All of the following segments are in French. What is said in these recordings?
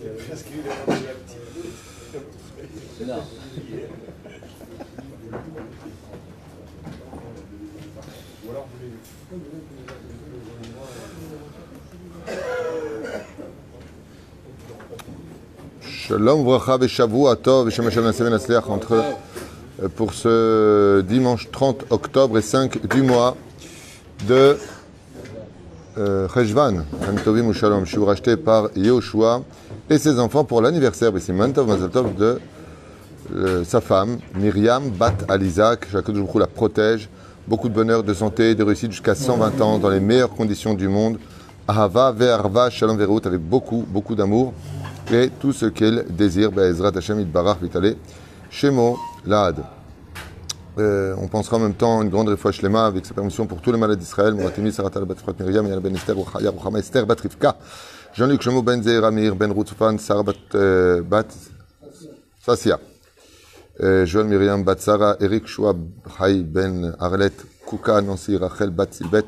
Non. Shalom, Shem Hashem Naseven Atzliach, entre, euh, pour ce dimanche 30 octobre et 5 du mois de Cheshvan, Tovim ou Shalom, je suis racheté par Yehoshua et ses enfants pour l'anniversaire, c'est de euh, sa femme, Myriam Bat Alizak, Hu la protège, beaucoup de bonheur, de santé, de réussite jusqu'à 120 ans, dans les meilleures conditions du monde, Ahava, Ve'arva, Shalom Verut, avec beaucoup, beaucoup d'amour, et tout ce qu'elle désire, Be'ezrat Hashem Itbarach Vitale, Shemo Laad. Euh, on pensera en même temps une grande réfoua shlema avec sa permission pour tous les malades d'Israël. Moratimi, Saratal, Bat Frat Miriam, Yana Ben Esther, Ruchaya, Ruchama Esther, Bat Rivka, Jean-Luc Shemo Ben Zeir, Amir, Ben Rutzfan, Sarah Bat, euh, Bat Sasia, euh, Joël Miriam Bat Sarah, Eric Chouab, Hay Ben Arlet, Kuka, Nancy, Rachel Bat Silbet,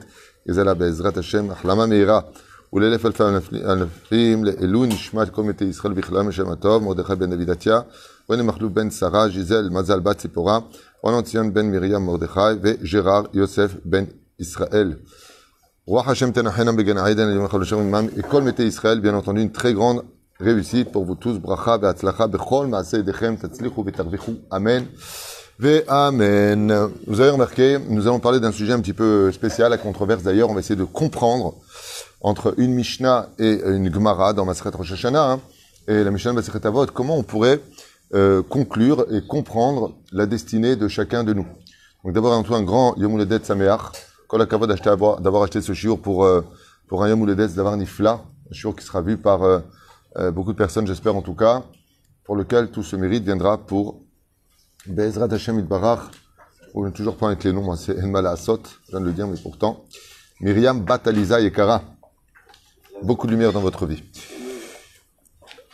Gezala Be'ezrat Hashem, Achlama Meira, ולאלף אלפי אלפים, לעילוי נשמת כל מתי ישראל בכלל משם הטוב, מרדכי בן דוד עטיה, vous Amen. Avez remarqué, nous allons parler d'un sujet un petit peu spécial, à controverse d'ailleurs. On va essayer de comprendre entre une Mishnah et une Gemara dans Maseret Rosh hein, et la Mishnah Avot, comment on pourrait euh, conclure et comprendre la destinée de chacun de nous. Donc d'abord un, un grand Yom Uledet Sameach, Kol d'avoir acheté ce shiur pour, euh, pour un Yom Uledet d'avoir Nifla, un shiur qui sera vu par euh, beaucoup de personnes, j'espère en tout cas, pour lequel tout ce mérite viendra pour Be'ezrat Hashem Itbarach, on ne toujours pas avec les noms, c'est El Asot, je viens de le dire, mais pourtant, Myriam Bataliza Yekara, beaucoup de lumière dans votre vie.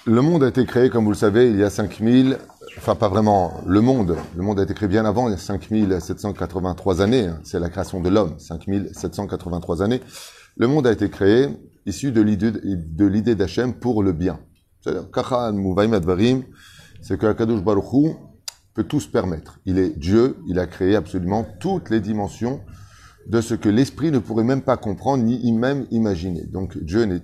Le monde a été créé, comme vous le savez, il y a 5000, enfin pas vraiment le monde, le monde a été créé bien avant, il y a 5783 années, hein. c'est la création de l'homme, 5783 années. Le monde a été créé issu de l'idée d'Hachem pour le bien. C'est-à-dire, c'est que Akadosh Baruch Hu peut tout se permettre. Il est Dieu, il a créé absolument toutes les dimensions de ce que l'esprit ne pourrait même pas comprendre ni même imaginer. Donc Dieu n'est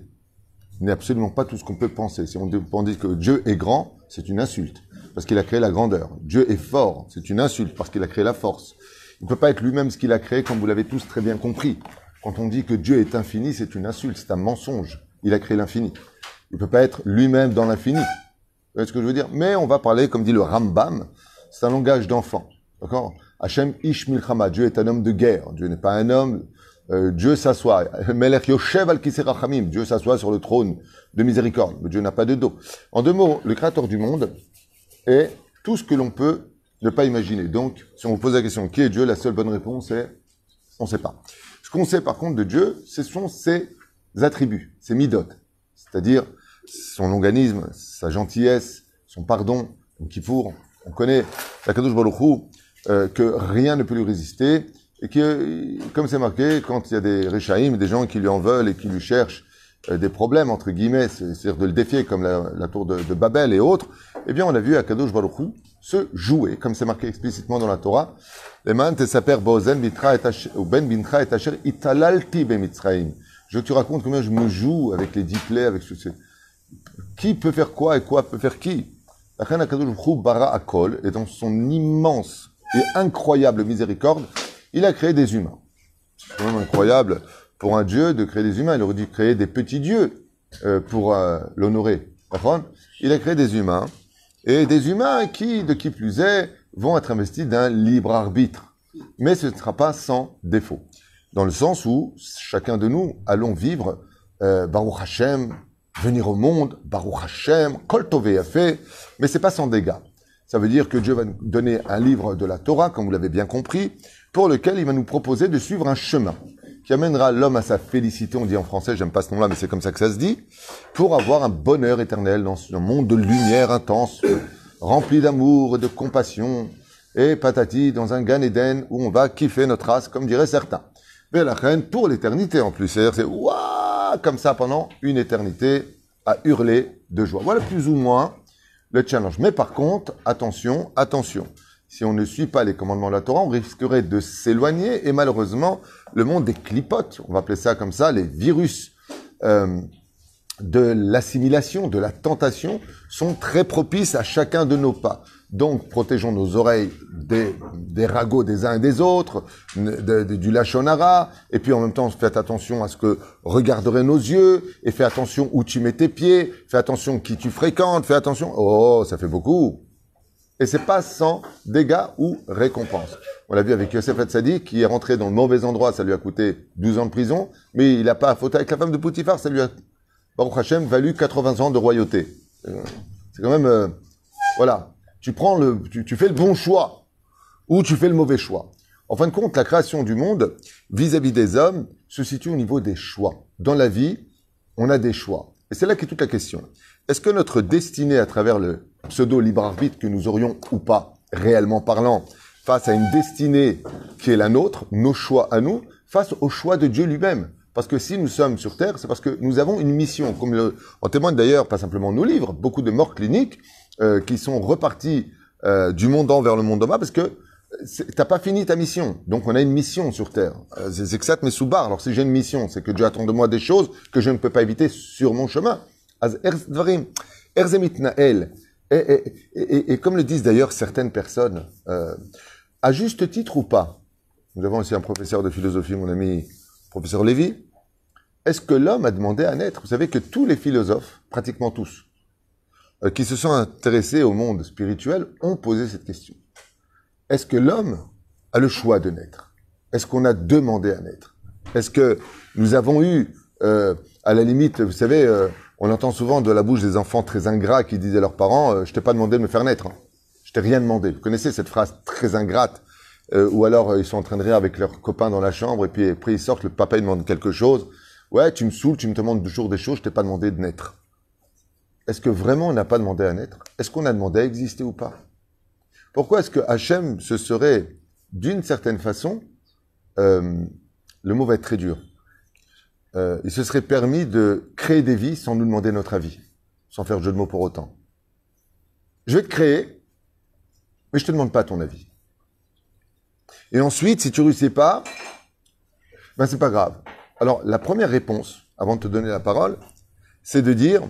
absolument pas tout ce qu'on peut penser. Si on dit que Dieu est grand, c'est une insulte, parce qu'il a créé la grandeur. Dieu est fort, c'est une insulte, parce qu'il a créé la force. Il ne peut pas être lui-même ce qu'il a créé, comme vous l'avez tous très bien compris. Quand on dit que Dieu est infini, c'est une insulte, c'est un mensonge. Il a créé l'infini. Il ne peut pas être lui-même dans l'infini. Vous voyez ce que je veux dire? Mais on va parler, comme dit le Rambam, c'est un langage d'enfant. D'accord? Hachem Ish Milchama, Dieu est un homme de guerre. Dieu n'est pas un homme. Euh, Dieu s'assoit. Melech Yoshev al. Dieu s'assoit sur le trône de miséricorde. Mais Dieu n'a pas de dos. En deux mots, le créateur du monde est tout ce que l'on peut ne pas imaginer. Donc, si on vous pose la question, qui est Dieu La seule bonne réponse est, on ne sait pas. Ce qu'on sait par contre de Dieu, ce sont ses attributs, ses midotes. C'est-à-dire son longanisme, sa gentillesse, son pardon, donc Kiffour. On connaît la Kadosh Baruch euh, que rien ne peut lui résister, et que, comme c'est marqué, quand il y a des Réchaïm, des gens qui lui en veulent et qui lui cherchent euh, des problèmes, entre guillemets, c'est-à-dire de le défier, comme la, tour de, Babel et autres, eh bien, on a vu Akadosh Baruch se jouer, comme c'est marqué explicitement dans la Torah. Je te raconte combien je me joue avec les dix plaies, avec ce, qui peut faire quoi et quoi peut faire qui. La Akadosh Baruch bara akol, et dans son immense et incroyable miséricorde, il a créé des humains. C'est quand même incroyable pour un dieu de créer des humains. Il aurait dû créer des petits dieux euh, pour euh, l'honorer. Il a créé des humains, et des humains qui, de qui plus est, vont être investis d'un libre arbitre. Mais ce ne sera pas sans défaut. Dans le sens où chacun de nous allons vivre euh, Baruch Hashem, venir au monde, Baruch Hashem, Kol Tove fait, mais c'est pas sans dégâts. Ça veut dire que Dieu va nous donner un livre de la Torah, comme vous l'avez bien compris, pour lequel il va nous proposer de suivre un chemin qui amènera l'homme à sa félicité, on dit en français, j'aime pas ce nom-là, mais c'est comme ça que ça se dit, pour avoir un bonheur éternel dans ce monde de lumière intense, rempli d'amour et de compassion, et patati, dans un Gan Eden où on va kiffer notre race, comme diraient certains. Mais la reine pour l'éternité en plus. C'est-à-dire, c'est waouh, comme ça pendant une éternité, à hurler de joie. Voilà plus ou moins le challenge. Mais par contre, attention, attention. Si on ne suit pas les commandements de la Torah, on risquerait de s'éloigner et malheureusement, le monde des clipotes, on va appeler ça comme ça, les virus euh, de l'assimilation, de la tentation, sont très propices à chacun de nos pas. Donc, protégeons nos oreilles des, des ragots des uns et des autres, du lachonara, et puis en même temps, faites attention à ce que regarderaient nos yeux, et fais attention où tu mets tes pieds, fais attention qui tu fréquentes, fais attention. Oh, ça fait beaucoup. Et c'est pas sans dégâts ou récompenses. On l'a vu avec Yosef Hatzadi, qui est rentré dans le mauvais endroit, ça lui a coûté 12 ans de prison, mais il n'a pas à faute avec la femme de Poutifar, ça lui a, Baruch Hashem, valu 80 ans de royauté. Euh, c'est quand même, euh, voilà, tu prends le, tu, fais le bon choix ou tu fais le mauvais choix. En fin de compte, la création du monde vis-à-vis des hommes se situe au niveau des choix. Dans la vie, on a des choix. Et c'est là qu'est toute la question. Est-ce que notre destinée à travers le pseudo libre arbitre que nous aurions ou pas, réellement parlant, face à une destinée qui est la nôtre, nos choix à nous, face au choix de Dieu lui-même parce que si nous sommes sur Terre, c'est parce que nous avons une mission, comme le, en témoignent d'ailleurs pas simplement nos livres, beaucoup de morts cliniques euh, qui sont repartis euh, du monde en vers le monde en bas parce que t'as pas fini ta mission. Donc on a une mission sur Terre. Euh, c'est que ça te met sous barre. Alors si j'ai une mission, c'est que Dieu attend de moi des choses que je ne peux pas éviter sur mon chemin. Et, comme le disent d'ailleurs certaines personnes, euh, à juste titre ou pas, nous avons aussi un professeur de philosophie, mon ami professeur Lévy, est-ce que l'homme a demandé à naître? Vous savez que tous les philosophes, pratiquement tous, euh, qui se sont intéressés au monde spirituel ont posé cette question. Est-ce que l'homme a le choix de naître? Est-ce qu'on a demandé à naître? Est-ce que nous avons eu, euh, à la limite, vous savez, on entend souvent de la bouche des enfants très ingrats qui disaient à leurs parents, je t'ai pas demandé de me faire naître, je t'ai rien demandé. Vous connaissez cette phrase très ingrate ou alors ils sont en train de rire avec leurs copains dans la chambre et puis après ils sortent, le papa il demande quelque chose. Ouais, tu me saoules, tu me demandes toujours des choses, je t'ai pas demandé de naître. Est-ce que vraiment on n'a pas demandé à naître? Est-ce qu'on a demandé à exister ou pas? Pourquoi est-ce que Hachem se serait, d'une certaine façon, euh, le mot va être très dur, euh, il se serait permis de créer des vies sans nous demander notre avis, sans faire jeu de mots pour autant. Je vais te créer, mais je te demande pas ton avis. Et ensuite, si tu réussis pas, ben c'est pas grave. Alors, la première réponse, avant de te donner la parole, c'est de dire,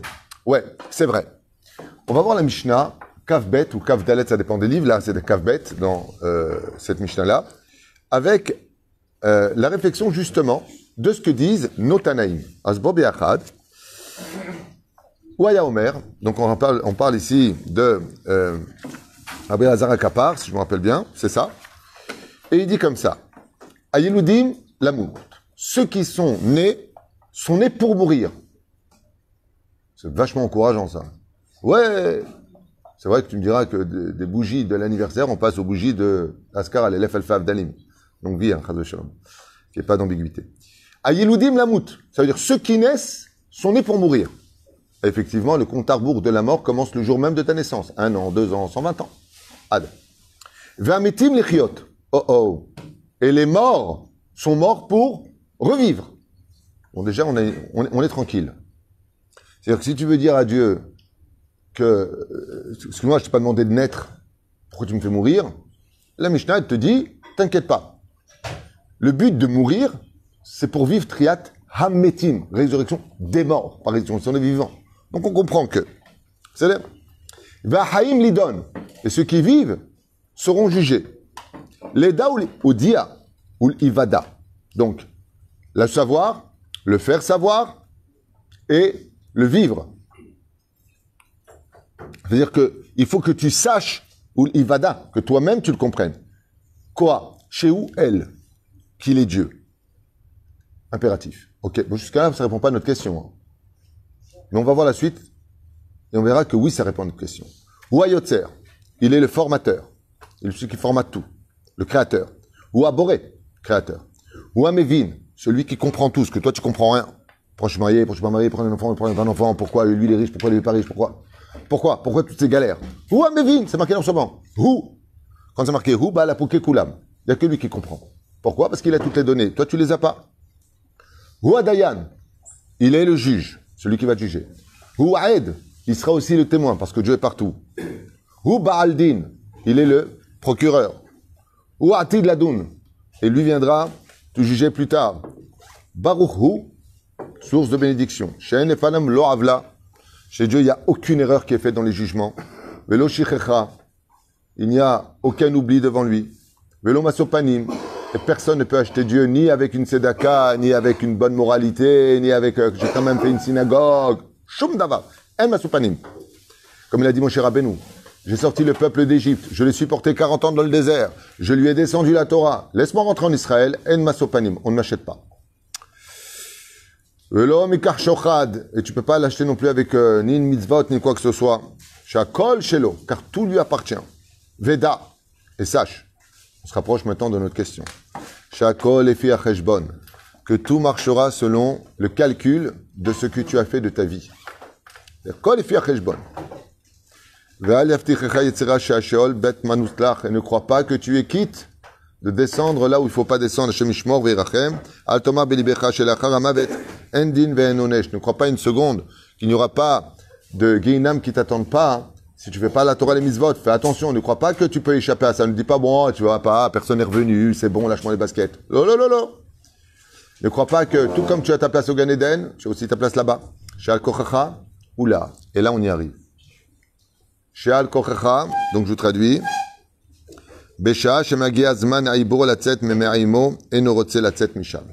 Ouais, c'est vrai. On va voir la Mishnah, Kavbet ou Kavdalet, ça dépend des livres. Là, c'est de Kavbet dans euh, cette Mishnah-là, avec euh, la réflexion justement de ce que disent nos Tanaïm. Asbob et. Ouaya Omer, donc on parle, ici de euh, Kapar, si je me rappelle bien, c'est ça. Et il dit comme ça Ayeludim l'amour. Ceux qui sont nés sont nés pour mourir. C'est vachement encourageant, ça. Ouais C'est vrai que tu me diras que des, bougies de l'anniversaire, on passe aux bougies de Askar al elef al d'Alim. Donc, vie, hein, Shalom. Qu'il n'y ait pas d'ambiguïté. Ayeludim Lamout. Ça veut dire ceux qui naissent sont nés pour mourir. effectivement, le compte à rebours de la mort commence le jour même de ta naissance. Un an, deux ans, 120 ans. Ad. Ve'ametim lechiot. Oh oh. Et les morts sont morts pour revivre. Bon, déjà, on est, tranquille. C'est-à-dire que si tu veux dire à Dieu que, euh, excuse-moi, je t'ai pas demandé de naître, pourquoi tu me fais mourir La Mishnah te dit, t'inquiète pas. Le but de mourir, c'est pour vivre triat hammetim, résurrection des morts, par résurrection des vivants. Donc on comprend que, c'est Va haim lidon, et ceux qui vivent seront jugés. L'eda ou dia, ou l'ivada. Donc, le savoir, le faire savoir, et le vivre. C'est-à-dire que il faut que tu saches ou l'ivada, que toi-même tu le comprennes. Quoi? Chez où elle? Qu'il est Dieu. Impératif. Ok, bon, jusqu'à là, ça répond pas à notre question. Hein. Mais on va voir la suite et on verra que oui, ça répond à notre question. Ou Ayotzer, il est le formateur. Il est celui qui formate tout. Le créateur. Ou Aboré, créateur. Ou Amevin, celui qui comprend tout, ce que toi tu comprends rien. Pourquoi je suis marié, pourquoi je suis pas marié, pourquoi un enfant, pourquoi un enfant, pourquoi lui il est riche, pourquoi lui il est pas riche, pourquoi Pourquoi Pourquoi toutes ces galères? Où Amevin C'est marqué dans ce moment. Où Quand c'est marqué Où, bah la Koulam. Il n'y a que lui qui comprend. Pourquoi? Parce qu'il a toutes les données. Toi, tu les as pas. Dayan Il est le juge, celui qui va juger. Aed il sera aussi le témoin, parce que Dieu est partout. Ou Baaldin, il est le procureur. Ou Atid Ladoun, et lui viendra te juger plus tard. Baruch source de bénédiction. Chez Avla, chez Dieu, il n'y a aucune erreur qui est faite dans les jugements. Velo il n'y a aucun oubli devant lui. Velo Masopanim, et personne ne peut acheter Dieu ni avec une tzedaka, ni avec une bonne moralité, ni avec euh, j'ai quand même fait une synagogue. Shum Dava. Comme il a dit mon cher Rabbeinu, j'ai sorti le peuple d'Égypte, je l'ai supporté 40 ans dans le désert, je lui ai descendu la Torah. Laisse-moi rentrer en Israël, En Masopanim, on ne m'achète pas. Et tu peux pas l'acheter non plus avec euh, ni une mitzvot, ni quoi que ce soit. Shakol shelo, car tout lui appartient. Veda. Et sache, on se rapproche maintenant de notre question. Shakol et cheshbon. Que tout marchera selon le calcul de ce que tu as fait de ta vie. Kol et cheshbon. Et ne crois pas que tu es quitte de descendre là où il faut pas descendre. Ne crois pas une seconde qu'il n'y aura pas de guinam qui t'attendent pas. Si tu fais pas la Torah et les mitzvot, fais attention. Ne crois pas que tu peux échapper à ça. Ne dis pas, bon, tu vois pas, personne n'est revenu, c'est bon, lâche-moi les baskets. Lolo, Ne crois pas que, tout comme tu as ta place au Gan Eden, tu as aussi ta place là-bas. Chez Al-Kochacha, ou là. Et là, on y arrive. Chez Al-Kochacha, donc je vous traduis. Besha, shemagia zman aibur latzet memeaimo, eno rotze latzet misham.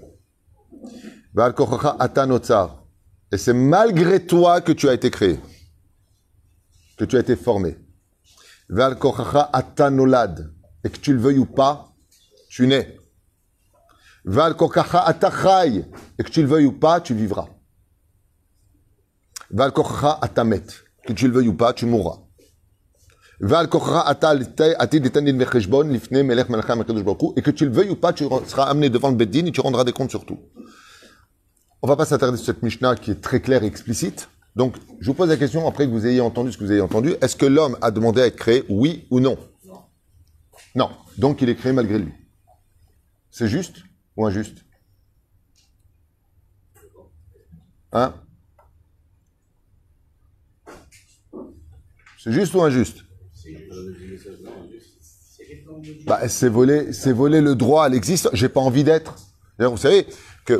Val-Kochacha atanotzar. Et c'est malgré toi que tu as été créé, que tu as été formé. Val atanolad. Et que tu le veuilles ou pas, tu nais. Val atachai. Et que tu le veuilles ou pas, tu vivras. Val atamet. Que tu le veuilles ou pas, tu mourras. Val et que tu le veuilles ou pas, tu seras amené devant le Beddin et tu rendras des comptes sur tout. On va pas s'attarder sur cette Mishnah qui est très claire et explicite. Donc, je vous pose la question, après que vous ayez entendu ce que vous avez entendu, est-ce que l'homme a demandé à être créé, oui ou non? Non. Non. Donc, il est créé malgré lui. C'est juste ou injuste? Hein? C'est juste ou injuste? Bah, c'est voler, le droit à l'existence. J'ai pas envie d'être. Vous savez,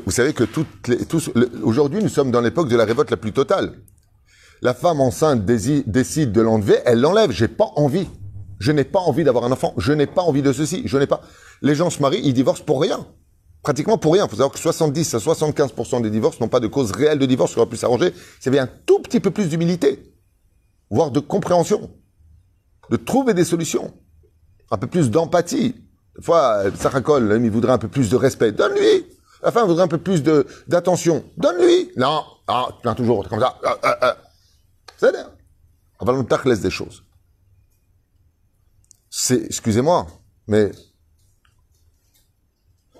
vous savez que toutes les, tous, aujourd'hui, nous sommes dans l'époque de la révolte la plus totale. La femme enceinte décide de l'enlever, elle l'enlève. J'ai pas envie. Je n'ai pas envie d'avoir un enfant. Je n'ai pas envie de ceci. Je n'ai pas. Les gens se marient, ils divorcent pour rien. Pratiquement pour rien. Il faut savoir que 70 à 75% des divorces n'ont pas de cause réelle de divorce. On aurait pu s'arranger. C'est bien un tout petit peu plus d'humilité. Voire de compréhension. De trouver des solutions. Un peu plus d'empathie. Des fois, Sarakol, il voudrait un peu plus de respect. Donne-lui. La femme voudrait un peu plus d'attention. Donne-lui. Non, ah, tu viens toujours comme ça. Ah, ah, ah. C'est bien. On va nous laisse des choses. C'est, excusez-moi, mais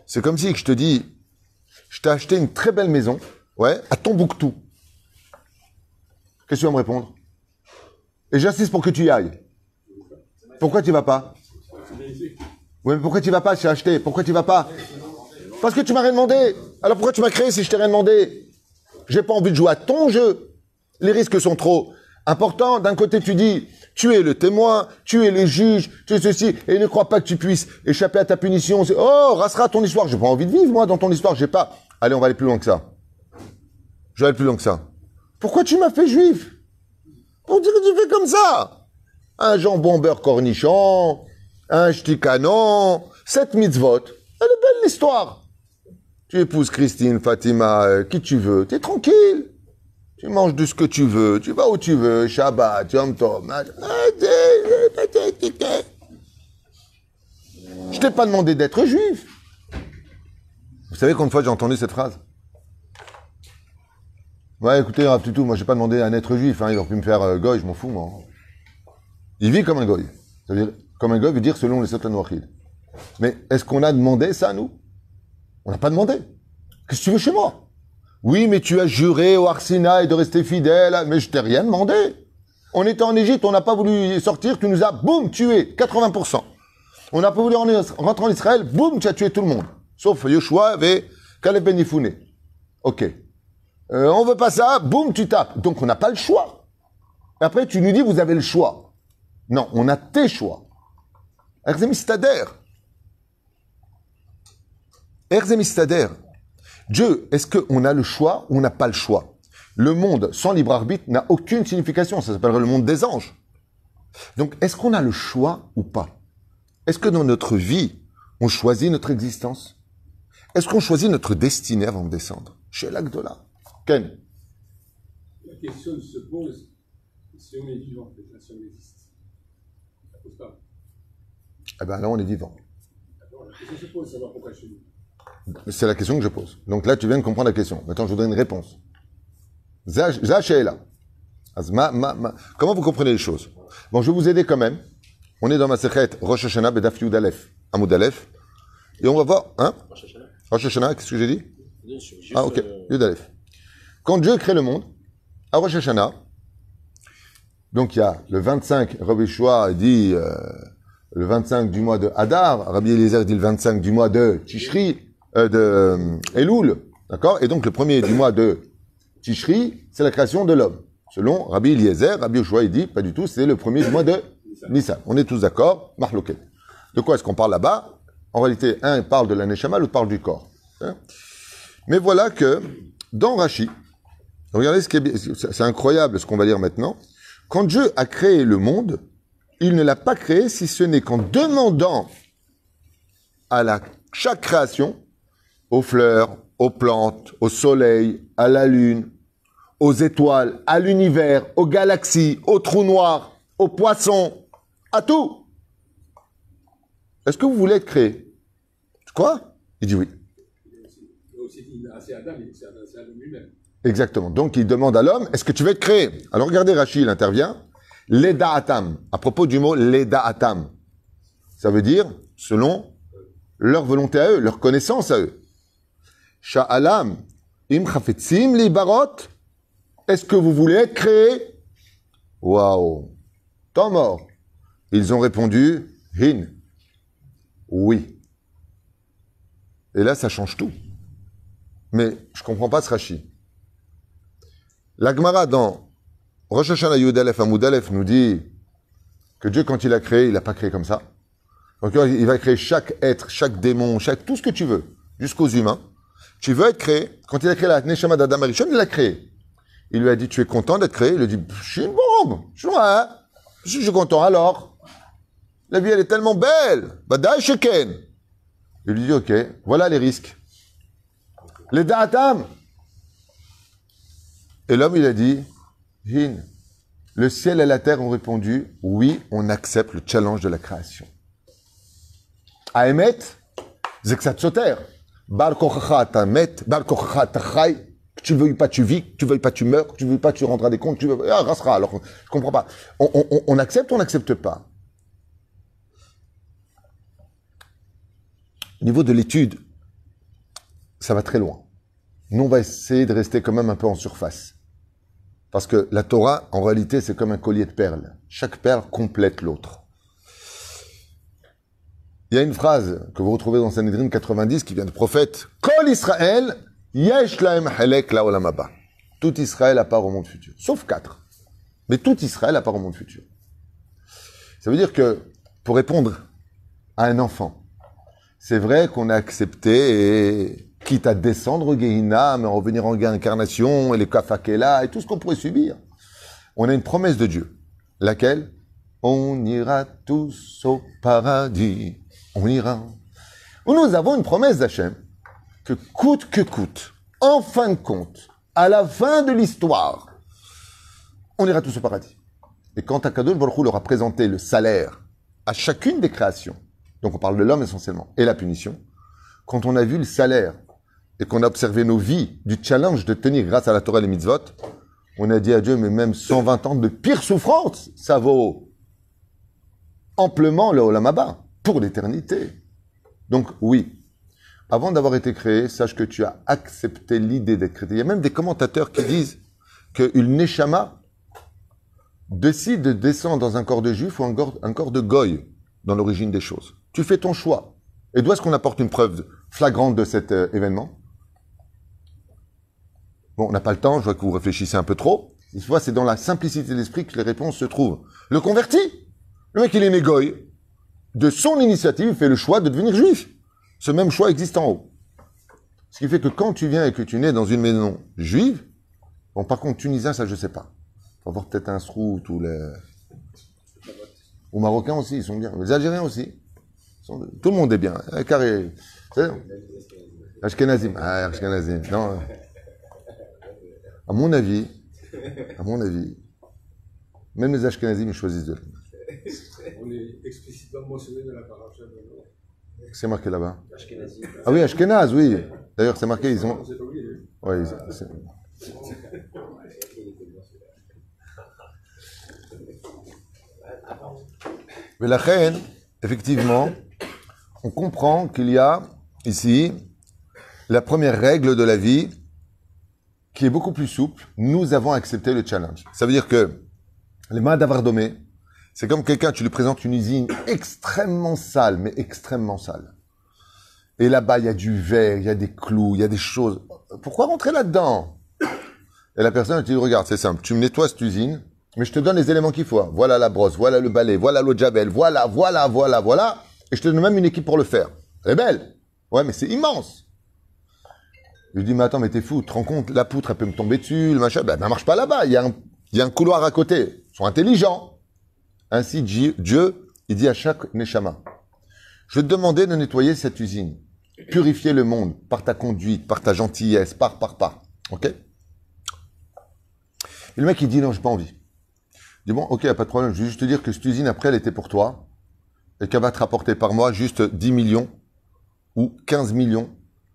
c'est comme si je te dis, je t'ai acheté une très belle maison, ouais, à Tombouctou. Qu'est-ce que tu vas me répondre? Et j'insiste pour que tu y ailles. Pourquoi tu vas pas? Oui, mais pourquoi tu vas pas J'ai acheté? Pourquoi tu vas pas? Parce que tu m'as rien demandé. Alors pourquoi tu m'as créé si je t'ai rien demandé? J'ai pas envie de jouer à ton jeu. Les risques sont trop importants. D'un côté, tu dis, tu es le témoin, tu es le juge, tu es ceci, et ne crois pas que tu puisses échapper à ta punition. Oh, rassera ton histoire. J'ai pas envie de vivre, moi, dans ton histoire. J'ai pas. Allez, on va aller plus loin que ça. Je vais aller plus loin que ça. Pourquoi tu m'as fait juif? Pour dire que tu fais comme ça. Un jambon beurre cornichon, un canon, sept mitzvot. Elle est belle l'histoire. Tu épouses Christine, Fatima, euh, qui tu veux. Tu es tranquille. Tu manges de ce que tu veux. Tu vas où tu veux. Shabbat, Yom Tov. Je t'ai pas demandé d'être juif. Vous savez combien de fois j'ai entendu cette phrase Ouais, écoutez, tout, moi j'ai pas demandé à être juif. Hein, il aurait pu me faire euh, goy, je m'en fous, moi. Il vit comme un goy. C'est-à-dire, comme un goy veut dire selon les Satan Mais est-ce qu'on a demandé ça, nous? On n'a pas demandé. Qu'est-ce que tu veux chez moi? Oui, mais tu as juré au Arsina et de rester fidèle. Mais je t'ai rien demandé. On était en Égypte, on n'a pas voulu sortir, tu nous as, boum, tué, 80%. On n'a pas voulu rentrer en Israël, boum, tu as tué tout le monde. Sauf Yoshua et Caleb Ben Ok. Euh, on veut pas ça, boum, tu tapes. Donc on n'a pas le choix. Après, tu nous dis, vous avez le choix. Non, on a tes choix. Erzemistader. Erzemistader. Dieu, est-ce qu'on a le choix ou on n'a pas le choix? Le monde sans libre arbitre n'a aucune signification. Ça s'appellerait le monde des anges. Donc, est-ce qu'on a le choix ou pas? Est-ce que dans notre vie, on choisit notre existence? Est-ce qu'on choisit notre destinée avant de descendre? Chez l'Agdola. Ken La question se pose si on est vivant, si on existe? Ça pose pas. Eh bien là, on est vivant. La question se pose, savoir pourquoi chez nous. C'est la question que je pose. Donc là, tu viens de comprendre la question. Maintenant, je vous donne une réponse. Zach est là. Comment vous comprenez les choses? Bon, je vais vous aider quand même. On est dans ma secrète Rosh Hashanah Bedaf Yud Aleph, Amoud Aleph. Et on va voir, hein? Rosh Hashanah, qu'est-ce que j'ai dit? Ah, ok, Yud Aleph. Quand Dieu crée le monde, à Rosh Hashanah, donc il y a le 25, Rabbi Shua dit euh, le 25 du mois de Hadar, Rabbi Eliezer dit le 25 du mois de Tishri, euh, de euh, Elul, d'accord? Et donc le premier du mois de Tishri, c'est la création de l'homme. Selon Rabbi Eliezer, Rabbi Yoshua, il dit, pas du tout, c'est le premier du mois de Nissan. On est tous d'accord, Marloquet. De quoi est-ce qu'on parle là-bas? En réalité, un parle de la Neshama, l'autre parle du corps. Hein? Mais voilà que, dans Rashi, regardez ce qui est, c'est incroyable ce qu'on va lire maintenant. Quand Dieu a créé le monde, il ne l'a pas créé si ce n'est qu'en demandant à la, chaque création aux fleurs, aux plantes, au soleil, à la lune, aux étoiles, à l'univers, aux galaxies, aux trous noirs, aux poissons, à tout. Est-ce que vous voulez être créé? Quoi? Il dit oui. Exactement. Donc il demande à l'homme, est-ce que tu veux être créé? Alors regardez, Rachid intervient. Leda atam. À propos du mot leda atam. Ça veut dire selon leur volonté à eux, leur connaissance à eux. Sha'alam, im chafetzim li barot. Est-ce que vous voulez créé? Waouh. Temps mort. Ils ont répondu, hin. Oui. Et là, ça change tout. Mais je comprends pas ce rachi. La Gemara dans Rosh Hashanah Yud Aleph nous dit que Dieu, quand il a créé, il n'a pas créé comme ça. Donc, il va créer chaque être, chaque démon, chaque, tout ce que tu veux, jusqu'aux humains. Tu veux être créé. Quand il a créé la Neshama d'Adam Arishon, il l'a créé. Il lui a dit, tu es content d'être créé? Il lui a dit, je suis une bombe. Je suis, ouais. je suis content alors. La vie, elle est tellement belle. Badaï sheken. Il lui dit, ok, voilà les risques. Les da'atam. Et l'homme, il a dit, Hin, le ciel et la terre ont répondu, oui, on accepte le challenge de la création. Aemet, Zeksat Soter. Bar que tu veuilles pas, tu vis, que tu veuilles pas, tu meurs, que tu veuilles pas, tu rendras des comptes, tu veux, ah, restera. Alors, je comprends pas. On, on, on accepte ou on n'accepte pas? Au niveau de l'étude, ça va très loin. Nous, on va essayer de rester quand même un peu en surface. Parce que la Torah, en réalité, c'est comme un collier de perles. Chaque perle complète l'autre. Il y a une phrase que vous retrouvez dans Sanhedrin 90 qui vient du prophète. Kol Israël, Tout Israël à part au monde futur. Sauf quatre. Mais tout Israël à part au monde futur. Ça veut dire que, pour répondre à un enfant, c'est vrai qu'on a accepté, et, quitte à descendre au Gehinna, mais revenir en incarnation, et les kafakela, et tout ce qu'on pourrait subir. On a une promesse de Dieu. Laquelle? On ira tous au paradis on ira. Nous avons une promesse d'Hachem que coûte que coûte, en fin de compte, à la fin de l'histoire, on ira tous au paradis. Et quand Akadosh Baruch leur a présenté le salaire à chacune des créations, donc on parle de l'homme essentiellement, et la punition, quand on a vu le salaire et qu'on a observé nos vies du challenge de tenir grâce à la Torah et les mitzvot, on a dit à Dieu, mais même 120 ans de pire souffrance, ça vaut amplement le Olamaba pour l'éternité. Donc oui, avant d'avoir été créé, sache que tu as accepté l'idée d'être créé. Il y a même des commentateurs qui disent qu'une neshama décide de descendre dans un corps de juif ou un corps, de goy dans l'origine des choses. Tu fais ton choix. Et d'où est-ce qu'on apporte une preuve flagrante de cet euh, événement? Bon, on n'a pas le temps, je vois que vous réfléchissez un peu trop. Une fois, c'est dans la simplicité de l'esprit que les réponses se trouvent. Le converti, le mec, il est négoï. De son initiative, fait le choix de devenir juif. Ce même choix existe en haut. Ce qui fait que quand tu viens et que tu nais dans une maison juive, bon, par contre, tunisien, ça, je sais pas. Faut avoir peut-être un srout ou les... Ou marocains aussi, ils sont bien. Les algériens aussi. Tout le monde est bien. Carré. Ashkenazim. Ah, Ashkenazim. Non. À mon avis, à mon avis, même les Ashkenazim, ils choisissent de est explicitement mentionné dans la paracha C'est marqué là-bas. Ah oui, Ashkenaz, oui. D'ailleurs, c'est marqué, ils ont. Oui, Mais la reine, effectivement, on comprend qu'il y a ici la première règle de la vie qui est beaucoup plus souple. Nous avons accepté le challenge. Ça veut dire que les mains d'Avardomé, c'est comme quelqu'un, tu lui présentes une usine extrêmement sale, mais extrêmement sale. Et là-bas, il y a du verre, il y a des clous, il y a des choses. Pourquoi rentrer là-dedans? Et la personne, te dit, regarde, c'est simple, tu me nettoies cette usine, mais je te donne les éléments qu'il faut. Voilà la brosse, voilà le balai, voilà l'eau de javel, voilà, voilà, voilà, voilà. Et je te donne même une équipe pour le faire. Elle est belle. Ouais, mais c'est immense. Je lui dis, mais attends, mais t'es fou, tu te rends compte, la poutre, elle peut me tomber dessus, le machin. Ben, elle marche pas là-bas. Il y, a un, il y a un couloir à côté. Ils sont intelligents. Ainsi, Dieu, il dit à chaque Neshama, je te demander de nettoyer cette usine. Purifier le monde par ta conduite, par ta gentillesse, par, par, par. Ok? Et le mec, il dit, non, j'ai pas envie. Il dit, bon, ok, pas de problème. Je vais juste te dire que cette usine, après, elle était pour toi et qu'elle va te rapporter par mois juste 10 millions ou 15 millions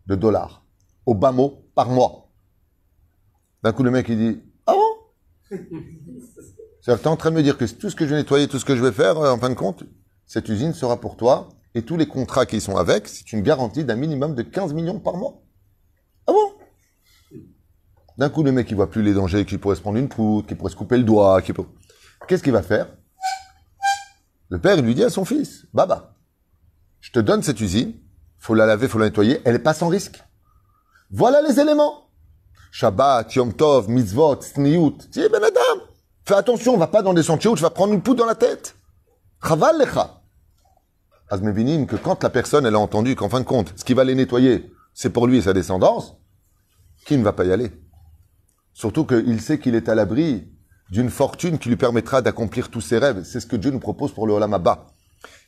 de dollars. Au bas mot, par mois. D'un coup, le mec, il dit, ah bon? C'est-à-dire que tu es en train de me dire que tout ce que je vais nettoyer, tout ce que je vais faire, euh, en fin de compte, cette usine sera pour toi et tous les contrats qui sont avec, c'est une garantie d'un minimum de 15 millions par mois. Ah bon? D'un coup, le mec, il voit plus les dangers, qu'il pourrait se prendre une poutre, qu'il pourrait se couper le doigt, qu'il peut... Qu'est-ce qu'il va faire? Le père, il lui dit à son fils, Baba, je te donne cette usine, faut la laver, faut la nettoyer, elle est pas sans risque. Voilà les éléments. Shabbat, Yom Tov, Mitzvot, Sniyut. Tiens, ben Adam, fais attention, on va pas dans des sentiers où tu vas prendre une poudre dans la tête. Chaval lecha. Azmevinim, que quand la personne, elle a entendu qu'en fin de compte, ce qui va les nettoyer, c'est pour lui et sa descendance, qui ne va pas y aller Surtout qu'il sait qu'il est à l'abri d'une fortune qui lui permettra d'accomplir tous ses rêves. C'est ce que Dieu nous propose pour le Olam Abba.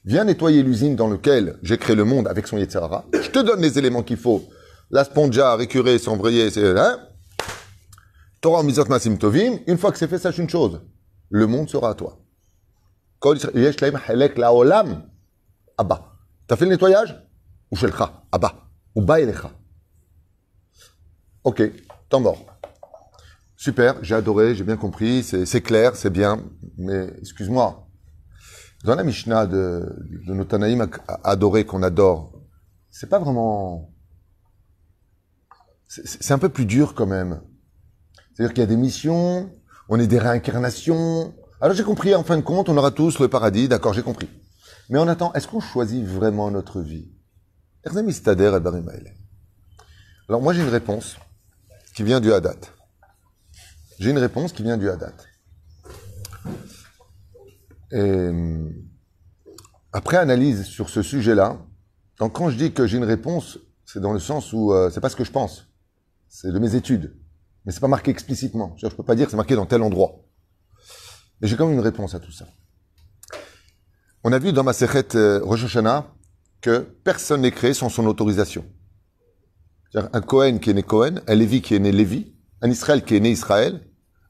Viens nettoyer l'usine dans laquelle j'ai créé le monde avec son Yetzirara. Je te donne les éléments qu'il faut. La spongia, récurer, s'embrayer, c'est... Hein? Torah Tovim. Une fois que c'est fait, sache une chose. Le monde sera à toi. Olam Abba. T'as fait le nettoyage? Ou Shelcha Abba. Ou Baelecha. Ok, temps mort. Super, j'ai adoré, j'ai bien compris, c'est clair, c'est bien, mais excuse-moi. Dans la Mishnah de, de nos Tanaïm adorés qu'on adore, c'est pas vraiment. C'est un peu plus dur quand même. C'est-à-dire qu'il y a des missions, on est des réincarnations. Alors j'ai compris, en fin de compte, on aura tous le paradis, d'accord, j'ai compris. Mais on attend, est-ce qu'on choisit vraiment notre vie? Alors moi j'ai une réponse qui vient du Hadat. J'ai une réponse qui vient du Hadat. Et après analyse sur ce sujet-là, quand je dis que j'ai une réponse, c'est dans le sens où euh, c'est pas ce que je pense, c'est de mes études, mais c'est pas marqué explicitement. Je peux pas dire que c'est marqué dans tel endroit. Mais j'ai quand même une réponse à tout ça. On a vu dans ma Sechet euh, Rosh Hashanah que personne n'est créé sans son autorisation. Un Cohen qui est né Cohen, un Lévi qui est né Lévi, un Israël qui est né Israël,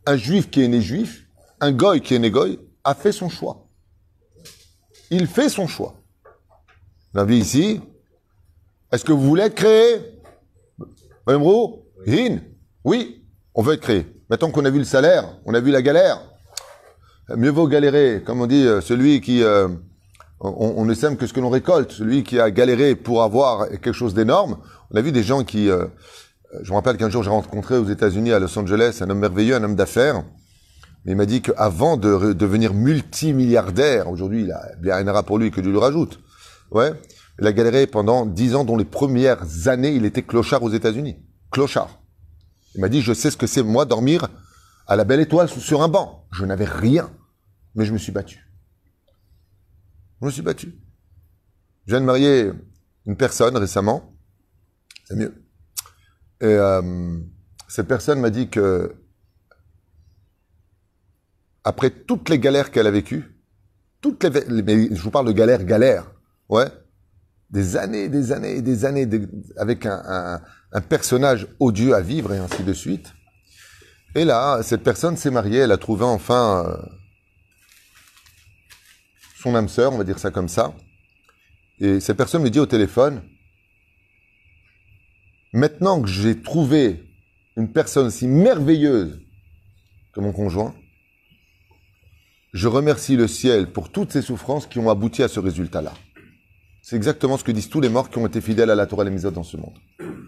un Juif qui est né Juif, un Goy qui est né Goy, a fait son choix. Il fait son choix. La vie ici, est-ce que vous voulez être créé? Oui, on veut être créé. Maintenant qu'on a vu le salaire, on a vu la galère, mieux vaut galérer, comme on dit, euh, celui qui... Euh, on, ne sème que ce que l'on récolte, celui qui a galéré pour avoir quelque chose d'énorme. On a vu des gens qui... Euh, je me rappelle qu'un jour j'ai rencontré aux États-Unis, à Los Angeles, un homme merveilleux, un homme d'affaires. Il m'a dit qu'avant de devenir multimilliardaire, aujourd'hui il a bien pour lui que Dieu le rajoute. Ouais. Il a galéré pendant dix ans, dont les premières années il était clochard aux États-Unis. Clochard. Il m'a dit, je sais ce que c'est moi dormir à la belle étoile sur un banc. Je n'avais rien, mais je me suis battu. Je me suis battu. Je viens de marier une personne récemment, c'est mieux. Et euh, cette personne m'a dit que après toutes les galères qu'elle a vécues, toutes les, je vous parle de galères, galères, ouais, des années, des années, des années avec un, personnage odieux à vivre et ainsi de suite. Et là, cette personne s'est mariée, elle a trouvé enfin euh, son âme sœur, on va dire ça comme ça. Et cette personne me dit au téléphone, maintenant que j'ai trouvé une personne si merveilleuse que mon conjoint, je remercie le ciel pour toutes ces souffrances qui ont abouti à ce résultat-là. C'est exactement ce que disent tous les morts qui ont été fidèles à la Torah et les dans ce monde.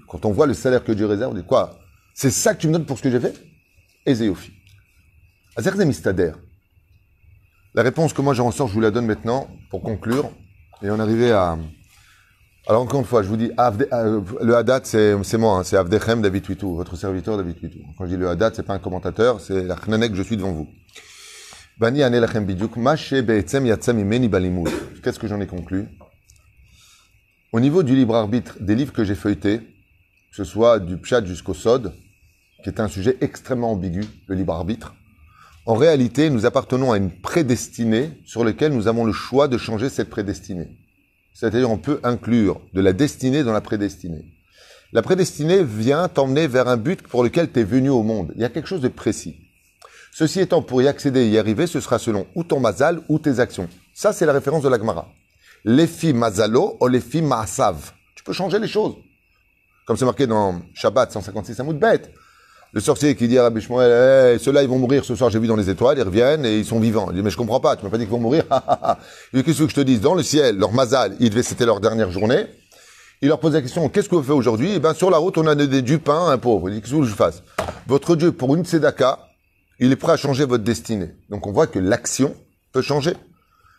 Quand on voit le salaire que Dieu réserve, on dit quoi? C'est ça que tu me donnes pour ce que j'ai fait? Ézéophie. Azer Mistader. La réponse que moi j'en ressors, je vous la donne maintenant pour conclure. Et on arrivait à. Alors encore une fois, je vous dis, euh, le Haddad, c'est moi, hein, c'est Avdechem David Witou, votre serviteur David Witou. Quand je dis le Haddad, c'est pas un commentateur, c'est la que je suis devant vous. Qu'est-ce que j'en ai conclu? Au niveau du libre arbitre des livres que j'ai feuilletés, que ce soit du Pshat jusqu'au Sod, qui est un sujet extrêmement ambigu, le libre arbitre, en réalité, nous appartenons à une prédestinée sur laquelle nous avons le choix de changer cette prédestinée. C'est-à-dire, on peut inclure de la destinée dans la prédestinée. La prédestinée vient t'emmener vers un but pour lequel tu es venu au monde. Il y a quelque chose de précis. Ceci étant, pour y accéder et y arriver, ce sera selon ou ton mazal ou tes actions. Ça, c'est la référence de l'Agmara filles mazalo ou filles maasav. Tu peux changer les choses. Comme c'est marqué dans Shabbat 156 Amoud bête. Le sorcier qui dit à Rabbi Shmuel, ceux-là ils vont mourir ce soir, j'ai vu dans les étoiles, ils reviennent et ils sont vivants. Il dit, mais je comprends pas, tu m'as pas dit qu'ils vont mourir. qu'est-ce que je te dis Dans le ciel, leur mazal, il devait, c'était leur dernière journée. Il leur pose la question, qu'est-ce que vous faites aujourd'hui? Eh ben, sur la route, on a des, du pain à un pauvre. Il dit, qu'est-ce que je fasse? Votre Dieu, pour une tzedaka, il est prêt à changer votre destinée. Donc on voit que l'action peut changer.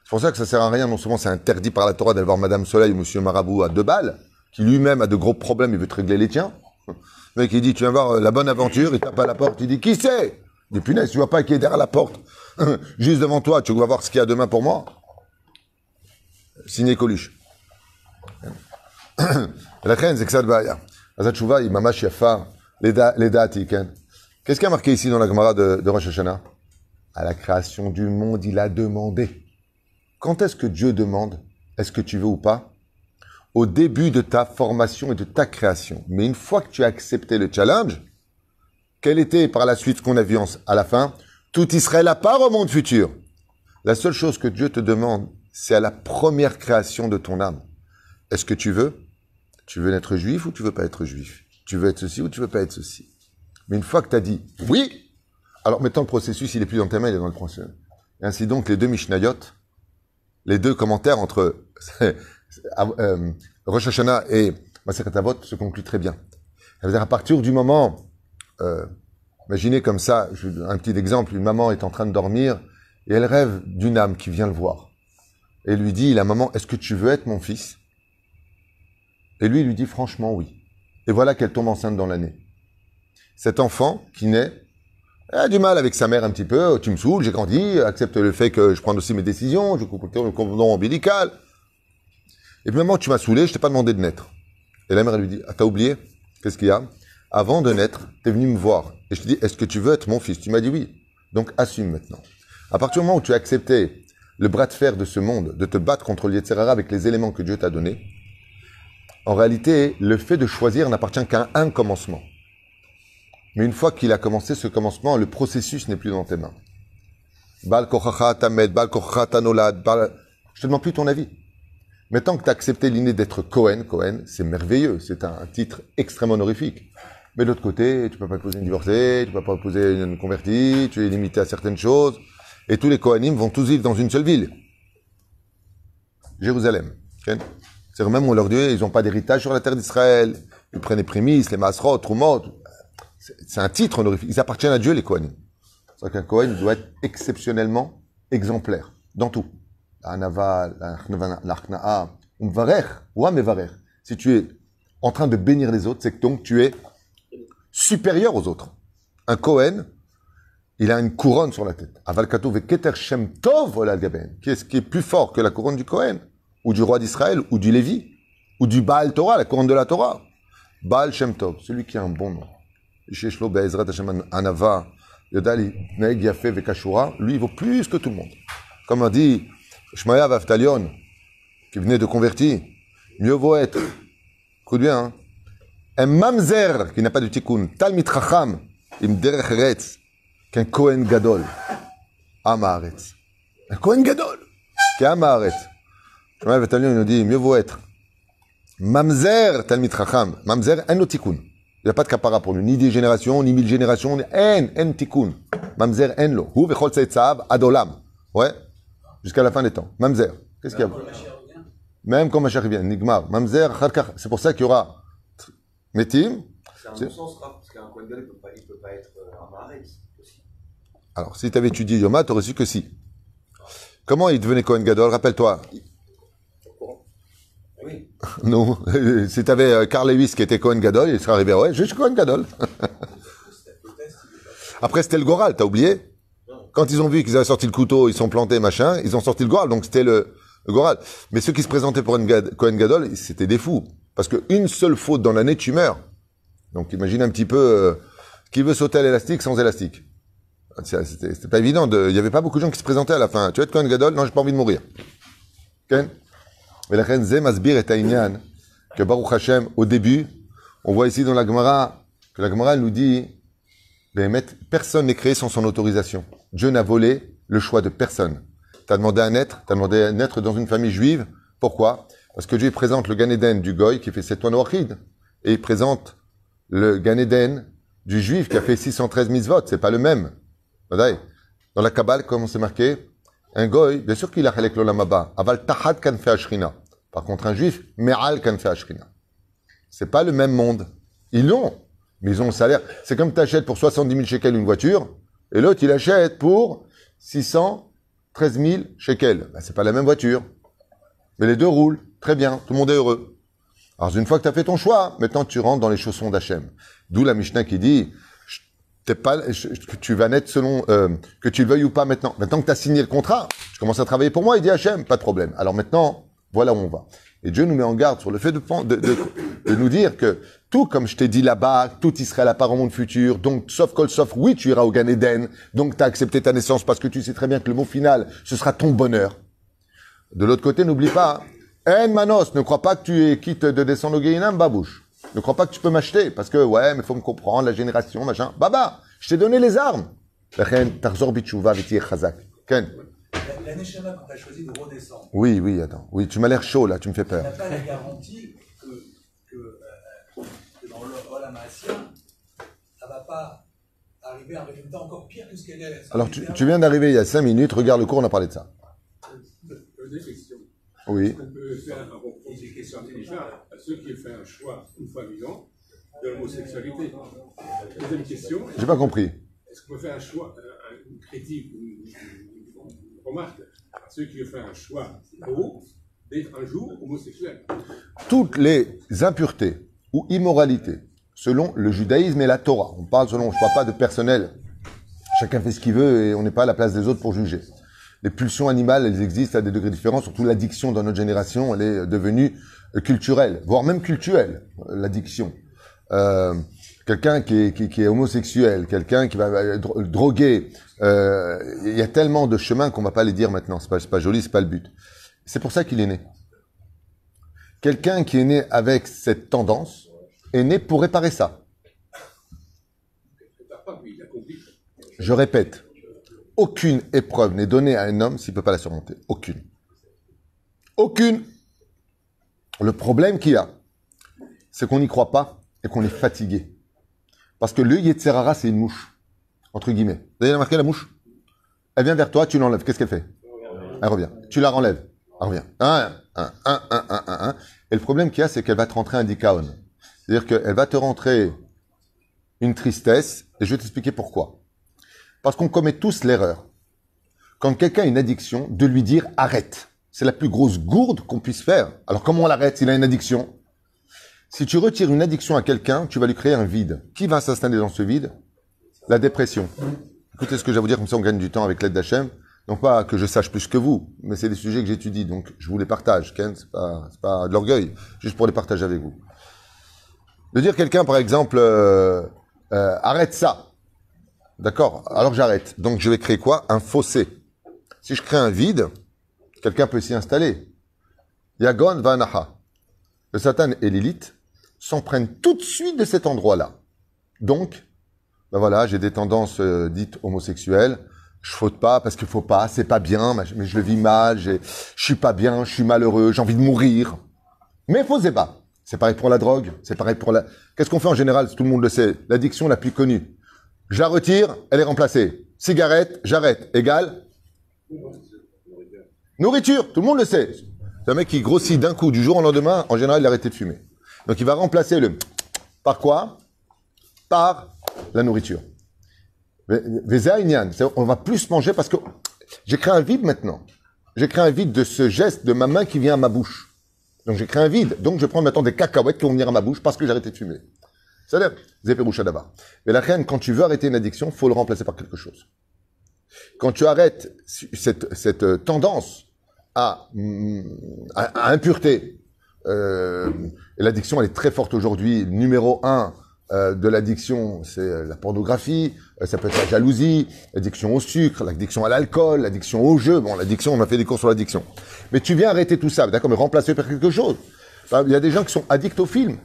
C'est pour ça que ça sert à rien. Non seulement c'est interdit par la Torah d'aller voir Madame Soleil ou Monsieur Marabout à deux balles, qui lui-même a de gros problèmes, il veut te régler les tiens. Le mec, il dit, tu viens voir euh, la bonne aventure, il tape à la porte, il dit, qui c'est? Il dit, punaise, tu vois pas qui est derrière la porte? Juste devant toi, tu vas voir ce qu'il y a demain pour moi? Signé Coluche. La crainte, c'est que ça va. Azatchouva, il m'a yafa, les Qu'est-ce qui a marqué ici dans la Gemara de, de Rosh Hashanah? À la création du monde, il a demandé. Quand est-ce que Dieu demande est-ce que tu veux ou pas? Au début de ta formation et de ta création. Mais une fois que tu as accepté le challenge, quel était par la suite qu'on a vu à la fin? Tout Israël à part au monde futur. La seule chose que Dieu te demande, c'est à la première création de ton âme. Est-ce que tu veux? Tu veux être juif ou tu veux pas être juif? Tu veux être ceci ou tu veux pas être ceci? Mais une fois que tu as dit oui, alors maintenant le processus, il est plus dans tes mains, il est dans le processus. Et ainsi donc, les deux Mishnayot, les deux commentaires entre euh, Rosh Hashanah et Maseret Avot se concluent très bien. à partir du moment, euh, imaginez comme ça, un petit exemple, une maman est en train de dormir et elle rêve d'une âme qui vient le voir. Et lui dit, la maman, est-ce que tu veux être mon fils? Et lui, il lui dit franchement oui. Et voilà qu'elle tombe enceinte dans l'année. Cet enfant qui naît elle a du mal avec sa mère un petit peu. Tu me saoules, j'ai grandi, accepte le fait que je prends aussi mes décisions, je coupe le cordon ombilical. Et puis, maman, tu m'as saoulé, je t'ai pas demandé de naître. Et la mère, lui dit, ah, t'as oublié? Qu'est-ce qu'il y a? Avant de naître, t'es venu me voir. Et je te dis, est-ce que tu veux être mon fils? Tu m'as dit oui. Donc, assume maintenant. À partir du moment où tu as accepté le bras de fer de ce monde, de te battre contre le avec les éléments que Dieu t'a donnés, en réalité, le fait de choisir n'appartient qu'à un commencement. Mais une fois qu'il a commencé ce commencement, le processus n'est plus dans tes mains. Bal tamed, bal tanolad, Je te demande plus ton avis. Mais tant que tu as accepté l'idée d'être Cohen, Cohen, c'est merveilleux, c'est un titre extrêmement honorifique. Mais de l'autre côté, tu peux pas épouser une divorcée, tu peux pas épouser une convertie, tu es limité à certaines choses. Et tous les Kohanim vont tous vivre dans une seule ville. Jérusalem. C'est même on leur dit, ils n'ont pas d'héritage sur la terre d'Israël. Ils prennent les prémices, les masrot. C'est un titre honorifique. Ils appartiennent à Dieu, les Kohanim. C'est qu'un Kohen doit être exceptionnellement exemplaire dans tout. Si tu es en train de bénir les autres, c'est que donc tu es supérieur aux autres. Un Kohen, il a une couronne sur la tête. Shem Tov Gaben. Qui est, qui est plus fort que la couronne du Cohen, ou du roi d'Israël, ou du Lévi, ou du Baal Torah, la couronne de la Torah. Baal Shem Tov, celui qui a un bon nom. Hashem Anava, Yodali Neg Yafe Vekashura, lui, il vaut plus que tout le monde. Comme a dit Shmaya Vaftalion, qui venait de convertir, mieux vaut être, écoute bien, hein, un mamzer qui n'a pas de tikkun, talmit chacham, im derech qu'un Kohen gadol, amaretz. Un Kohen gadol, qui est amaretz. Shmaya Vaftalion, il nous dit, mieux vaut être mamzer talmit chacham, mamzer en tikkun. Il n'y a pas de capara pour lui, ni des générations, ni mille générations, ni en, en tikkun. Mamzer en lo. Hu vechol tzaitzav adolam. Ouais. Jusqu'à la fin des temps. Mamzer. Qu'est-ce qu'il y a? Même quand Mashiach vient. Nigmar. Mamzer, charkar. C'est pour ça qu'il y aura Metim. C'est un non-sens, Raph, parce qu'un Kohen il peut peut pas être euh, un Maharetz aussi. Alors, si tu avais étudié Yoma, tu aurais su que si. Comment il devenait Cohen Gadol? Rappelle-toi. Non. si tu avais Carl Lewis qui était Cohen Gadol, il serait arrivé, ouais, suis Cohen Gadol. Après, c'était le Goral, t'as oublié? Quand ils ont vu qu'ils avaient sorti le couteau, ils sont plantés, machin, ils ont sorti le Goral, donc c'était le, Goral. Mais ceux qui se présentaient pour Cohen Gadol, c'était des fous. Parce qu'une seule faute dans l'année, tu meurs. Donc imagine un petit peu euh, qui veut sauter à l'élastique sans élastique? C'était pas évident. de- Il y avait pas beaucoup de gens qui se présentaient à la fin. Tu veux être Cohen Gadol? Non, j'ai pas envie de mourir. Ken? ולכן זה מסביר את העניין que Baruch Hashem, au début, on voit ici dans la Gemara, que la Gemara elle nous dit, Béhémet, personne n'est créé sans son autorisation. Dieu n'a volé le choix de personne. T'as demandé à naître, t'as demandé à naître dans une famille juive. Pourquoi Parce que Dieu présente le Gan Eden du Goy qui fait sept toits Noachid. Et il présente le Gan Eden du juif qui a fait 613 mitzvot. C'est pas le même. Vadaï. Dans la Kabbale, comme c'est marqué, un Goy, bien sûr qu'il a chalek l'olamaba. Aval tahad kan fe ashrina. Par contre, un juif, me'al kan fe ashrina. C'est pas le même monde. Ils l'ont, mais ils ont le salaire. C'est comme tu achètes pour 70 000 shekels une voiture, et l'autre, il achète pour 613 000 shekels. Ben, c'est pas la même voiture. Mais les deux roulent. Très bien. Tout le monde est heureux. Alors, une fois que tu as fait ton choix, maintenant tu rentres dans les chaussons d'Hachem. D'où la Mishnah qui dit, t'es pas, je- tu vas naître selon, euh, que tu le veuilles ou pas maintenant. Maintenant que tu as signé le contrat, tu commences à travailler pour moi, il dit Hachem, pas de problème. Alors maintenant, voilà où on va. Et Dieu nous met en garde sur le fait de, de, de, de nous dire que tout comme je t'ai dit là-bas, tout Israël à part au monde futur, donc sauf col sauf oui, tu iras au Gan Eden, donc tu as accepté ta naissance parce que tu sais très bien que le mot final, ce sera ton bonheur. De l'autre côté, n'oublie pas, En Manos, ne crois pas que tu es quitte de descendre au Guéhinam, babouche. Ne crois pas que tu peux m'acheter, parce que, ouais, mais faut me comprendre, la génération, machin. Baba, je t'ai donné les armes. Ken. L'année Shabbat, quand tu as choisi de redescendre. Oui, oui, attends. Oui, tu m'as l'air chaud, là, tu me fais peur. Tu n'as pas la garantie que, que, euh, que dans l'Olam ça ne va pas arriver à un résultat encore pire que ce qu'elle est. Alors, tu, tu viens d'arriver il y a 5 minutes, regarde le cours, on a parlé de ça. Euh, oui. On peut faire un reproche des questions intelligentes à ceux qui ont fait un choix, une fois vivant, de l'homosexualité. Deuxième question, J'ai pas compris. est-ce qu'on peut faire un choix, un- une critique, ou une, une- remarque à ceux qui ont fait un choix beau d'être un jour homosexuel? Toutes les impuretés ou immoralités, selon le judaïsme et la Torah, on parle selon, je parle pas de personnel, chacun fait ce qu'il veut et on n'est pas à la place des autres pour juger. Les pulsions animales, elles existent à des degrés différents, surtout l'addiction dans notre génération, elle est devenue culturelle, voire même culturelle, l'addiction. Euh, quelqu'un qui est, homosexuel, quelqu'un qui va dro- droguer, euh, il y a tellement de chemins qu'on va pas les dire maintenant, c'est pas, pas joli, c'est pas le but. C'est pour ça qu'il est né. Quelqu'un qui est né avec cette tendance est né pour réparer ça. Je répète, aucune épreuve n'est donnée à un homme s'il ne peut pas la surmonter. Aucune. Aucune. Le problème qu'il y a, c'est qu'on n'y croit pas et qu'on est fatigué. Parce que le Yetzerara, c'est une mouche. Entre guillemets. Vous avez remarqué la mouche? Elle vient vers toi, tu l'enlèves. Qu'est-ce qu'elle fait? Elle revient. Tu la renlèves. Elle revient. Un, un, un, un, un, un, un. Et le problème qu'il y a, c'est qu'elle va te rentrer un dikaon. C'est-à-dire qu'elle va te rentrer une tristesse, et je vais t'expliquer pourquoi. Parce qu'on commet tous l'erreur, quand quelqu'un a une addiction, de lui dire arrête. C'est la plus grosse gourde qu'on puisse faire. Alors comment on l'arrête s'il a une addiction? Si tu retires une addiction à quelqu'un, tu vas lui créer un vide. Qui va s'installer dans ce vide? La dépression. écoutez ce que j'ai à vous dire, comme ça on gagne du temps avec l'aide d'Hachem. Non pas que je sache plus que vous, mais c'est des sujets que j'étudie, donc je vous les partage. Ken, c'est pas, pas de l'orgueil, juste pour les partager avec vous. De dire quelqu'un, par exemple, euh, euh, arrête ça. D'accord Alors j'arrête. Donc je vais créer quoi? Un fossé. Si je crée un vide, quelqu'un peut s'y installer. Yagon Vanaha. Le Satan et Lilith s'en prennent tout de suite de cet endroit-là. Donc, ben voilà, j'ai des tendances euh, dites homosexuelles. Je faute pas parce qu'il faut pas, c'est pas bien, mais je le vis mal, je suis pas bien, je suis malheureux, j'ai envie de mourir. Mais faut pas. C'est pareil pour la drogue, c'est pareil pour la... Qu'est-ce qu'on fait en général? Tout le monde le sait. L'addiction la plus connue. Je la retire, elle est remplacée. Cigarette, j'arrête. Égal Nourriture, tout le monde le sait. C'est un mec qui grossit d'un coup, du jour au lendemain, en général, il a arrêté de fumer. Donc il va remplacer le par quoi? Par la nourriture. On va plus manger parce que j'ai créé un vide maintenant. J'ai créé un vide de ce geste de ma main qui vient à ma bouche. Donc j'ai créé un vide. Donc je prends maintenant des cacahuètes qui vont venir à ma bouche parce que j'ai arrêté de fumer. Zéperoucha d'abord. Mais la reine, quand tu veux arrêter une addiction, faut le remplacer par quelque chose. Quand tu arrêtes cette, cette euh, tendance à, mm, à, impureté, euh, l'addiction, elle est très forte aujourd'hui. Numéro un euh, de l'addiction, c'est la pornographie, ça peut être la jalousie, l'addiction au sucre, l'addiction à l'alcool, l'addiction au jeu. Bon, l'addiction, on a fait des cours sur l'addiction. Mais tu viens arrêter tout ça, d'accord, mais remplacer par quelque chose. Enfin, Il y a des gens qui sont addicts au film.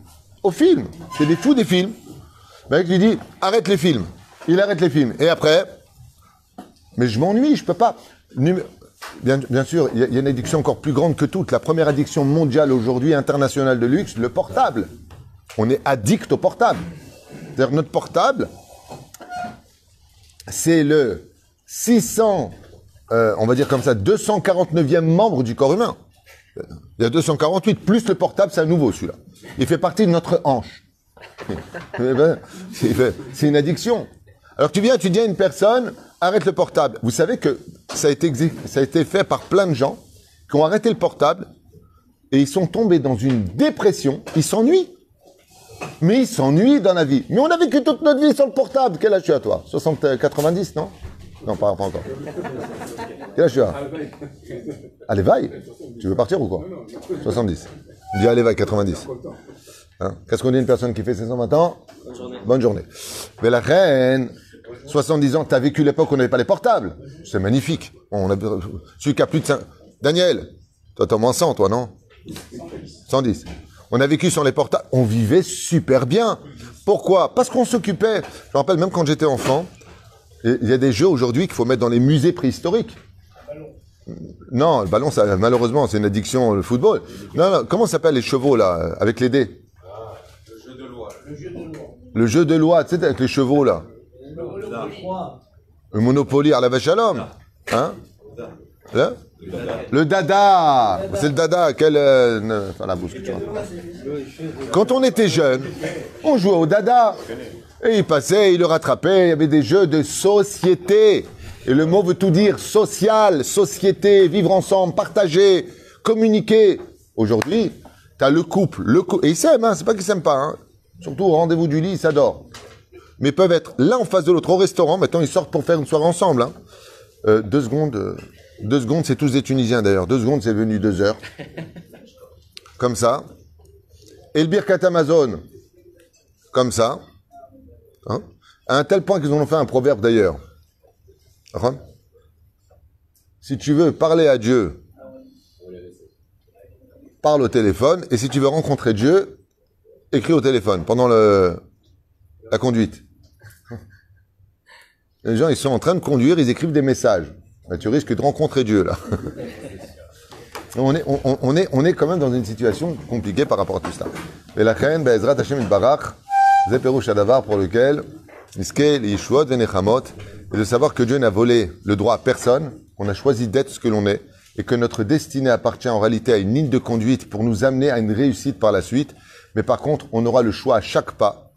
Au film. C'est des fous des films. Le mec dit, arrête les films. Il arrête les films. Et après, mais je m'ennuie, je peux pas. Bien, sûr, il y, a- il y a une addiction encore plus grande que toute. La première addiction mondiale aujourd'hui, internationale de luxe, le portable. On est addict au portable. C'est-à-dire notre portable, c'est le 600, euh, on va dire comme ça, 249e membre du corps humain. Il y a 248, plus le portable, c'est un nouveau celui-là. Il fait partie de notre hanche. Eh ben, C'est c'est une addiction. Alors tu viens, tu dis à une personne, arrête le portable. Vous savez que ça a été, ça a été fait par plein de gens qui ont arrêté le portable et ils sont tombés dans une dépression. Ils s'ennuient. Mais ils s'ennuient dans la vie. Mais on a vécu toute notre vie sans le portable. Quel âge tu as toi? 60, euh, 90, non? Non, pas, pas encore. Quel âge tu as? Allez, vaille. Tu veux partir ou quoi? 70. Dis allez, vaille, 90. Hein? Qu'est-ce qu'on dit à une personne qui fait 520 ans? Bonne journée. Mais la reine, 70 ans, t'as vécu l'époque où on n'avait pas les portables. C'est magnifique. On a, celui qui a plus de 5... Daniel, toi au moins 100, toi, non? 110. On a vécu sans les portables. On vivait super bien. Pourquoi? Parce qu'on s'occupait. Je me rappelle même quand j'étais enfant, il y a des jeux aujourd'hui qu'il faut mettre dans les musées préhistoriques. Non, le ballon, ça, malheureusement, c'est une addiction, le football. Non, non, comment s'appellent les chevaux, là, avec les dés? Le jeu de loi, tu sais, avec les chevaux, là. Le Monopoly à la vache à l'homme. Hein? Le Le dada C'est le dada, quel... euh, Enfin, la bouche que tu vois. Quand on était jeune, on jouait au dada. Et il passait, il le rattrapait, il y avait des jeux de société. Et le mot veut tout dire, social, société, vivre ensemble, partager, communiquer. Aujourd'hui, t'as le couple, le couple, et ils s'aiment, hein, c'est pas qu'ils s'aiment pas, hein. Surtout au rendez-vous du lit, ils s'adorent. Mais peuvent être l'un en face de l'autre au restaurant, maintenant ils sortent pour faire une soirée ensemble, hein. Euh, deux secondes, euh, deux secondes, c'est tous des Tunisiens d'ailleurs. Deux secondes, c'est venu deux heures. Comme ça. Et le Birkat Amazon, comme ça. Hein? À un tel point qu'ils en ont fait un proverbe d'ailleurs. Si tu veux parler à Dieu, parle au téléphone. Et si tu veux rencontrer Dieu, écris au téléphone pendant la conduite. Les gens, ils sont en train de conduire, ils écrivent des messages. Tu risques de rencontrer Dieu, là. on, est, on, est, on est quand même dans une situation compliquée par rapport à tout ça. Et la reine, Bezrat Hashem et Barach, Zeperouch Adavar, pour lequel, Miskel, Yishuot, Venechamot, et de savoir que Dieu n'a volé le droit à personne, qu'on a choisi d'être ce que l'on est, et que notre destinée appartient en réalité à une ligne de conduite pour nous amener à une réussite par la suite. Mais par contre, on aura le choix à chaque pas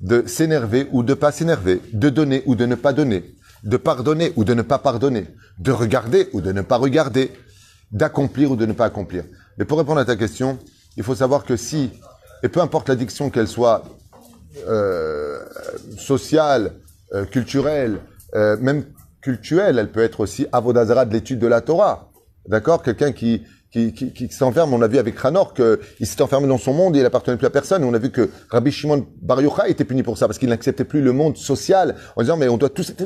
de s'énerver ou de pas s'énerver, de donner ou de ne pas donner, de pardonner ou de ne pas pardonner, de regarder ou de ne pas regarder, d'accomplir ou de ne pas accomplir. Mais pour répondre à ta question, il faut savoir que si, et peu importe l'addiction qu'elle soit euh, sociale, euh, culturelle, euh, même cultuelle, elle peut être aussi avodazara de l'étude de la Torah. D'accord? Quelqu'un qui, qui, qui, qui s'enferme, on a vu avec Hanor qu'il s'est enfermé dans son monde et il n'appartenait plus à personne. On a vu que Rabbi Shimon Bar Yochai était puni pour ça parce qu'il n'acceptait plus le monde social en disant mais on doit tous être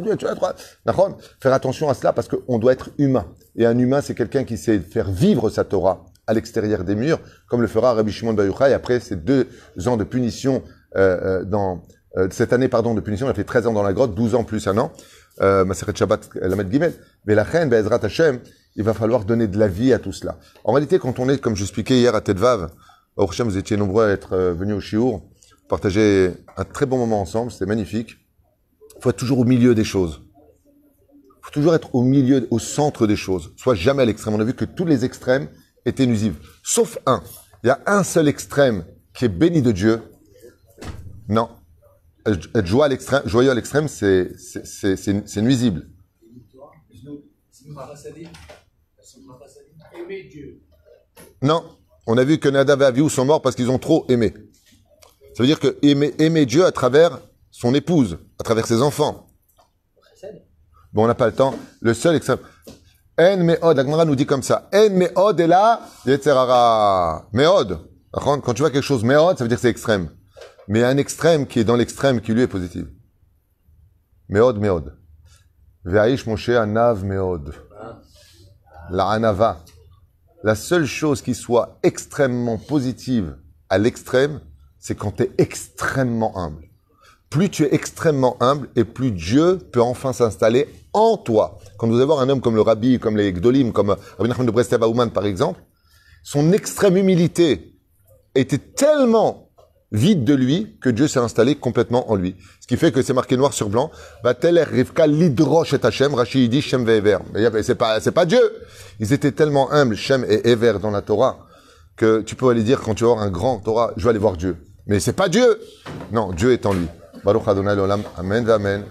D'accord? Faire attention à cela parce qu'on doit être humain. Et un humain, c'est quelqu'un qui sait faire vivre sa Torah à l'extérieur des murs, comme le fera Rabbi Shimon Bar Yochai après ces deux ans de punition euh, euh, dans euh, cette année pardon de punition. Il a fait 13 ans dans la grotte, 12 ans plus un an. Euh, Maseret Shabbat Lamed Gimel. Mais la reine, Be'ezrat Hashem, il va falloir donner de la vie à tout cela. En réalité, quand on est, comme j'expliquais hier à Tedvav, au Hashem, vous étiez nombreux à être euh, venus au Shiur, partager un très bon moment ensemble, c'était magnifique. Il faut être toujours au milieu des choses. Il faut toujours être au milieu, au centre des choses. Soit jamais à l'extrême. On a vu que tous les extrêmes étaient nuisibles. Sauf un. Il y a un seul extrême qui est béni de Dieu. Non. Être joyeux à l'extrême, joyeux à l'extrême, c'est, c'est, c'est, nuisible. Non. On a vu que Nadav et Avihu sont morts parce qu'ils ont trop aimé. Ça veut dire que aimer, Dieu à travers son épouse, à travers ses enfants. Bon, on n'a pas le temps. Le seul extrême. En meod, la nous dit comme ça. En meod est là, yetzerara. Meod. Quand tu vois quelque chose meod, ça veut dire que c'est extrême. Mais un extrême qui est dans l'extrême qui lui est positif. Meod, meod. Ve'aish Moshe anav meod. La anava. La seule chose qui soit extrêmement positive à l'extrême, c'est quand tu es extrêmement humble. Plus tu es extrêmement humble et plus Dieu peut enfin s'installer en toi. Quand vous allez voir un homme comme le Rabbi, comme les Gdolim, comme Rabbi Nachman de Aouman par exemple, son extrême humilité était tellement vide de lui que Dieu s'est installé complètement en lui. Ce qui fait que c'est marqué noir sur blanc. Vatel Rivka lidrosh et il dit Shem a- c'est pas, c'est pas Dieu. Ils étaient tellement humbles, Shem et Ever dans la Torah, que tu peux aller dire quand tu voir un grand Torah, je vais aller voir Dieu. Mais c'est pas Dieu. Non, Dieu est en lui. Baruch Adonai. Amen, amen.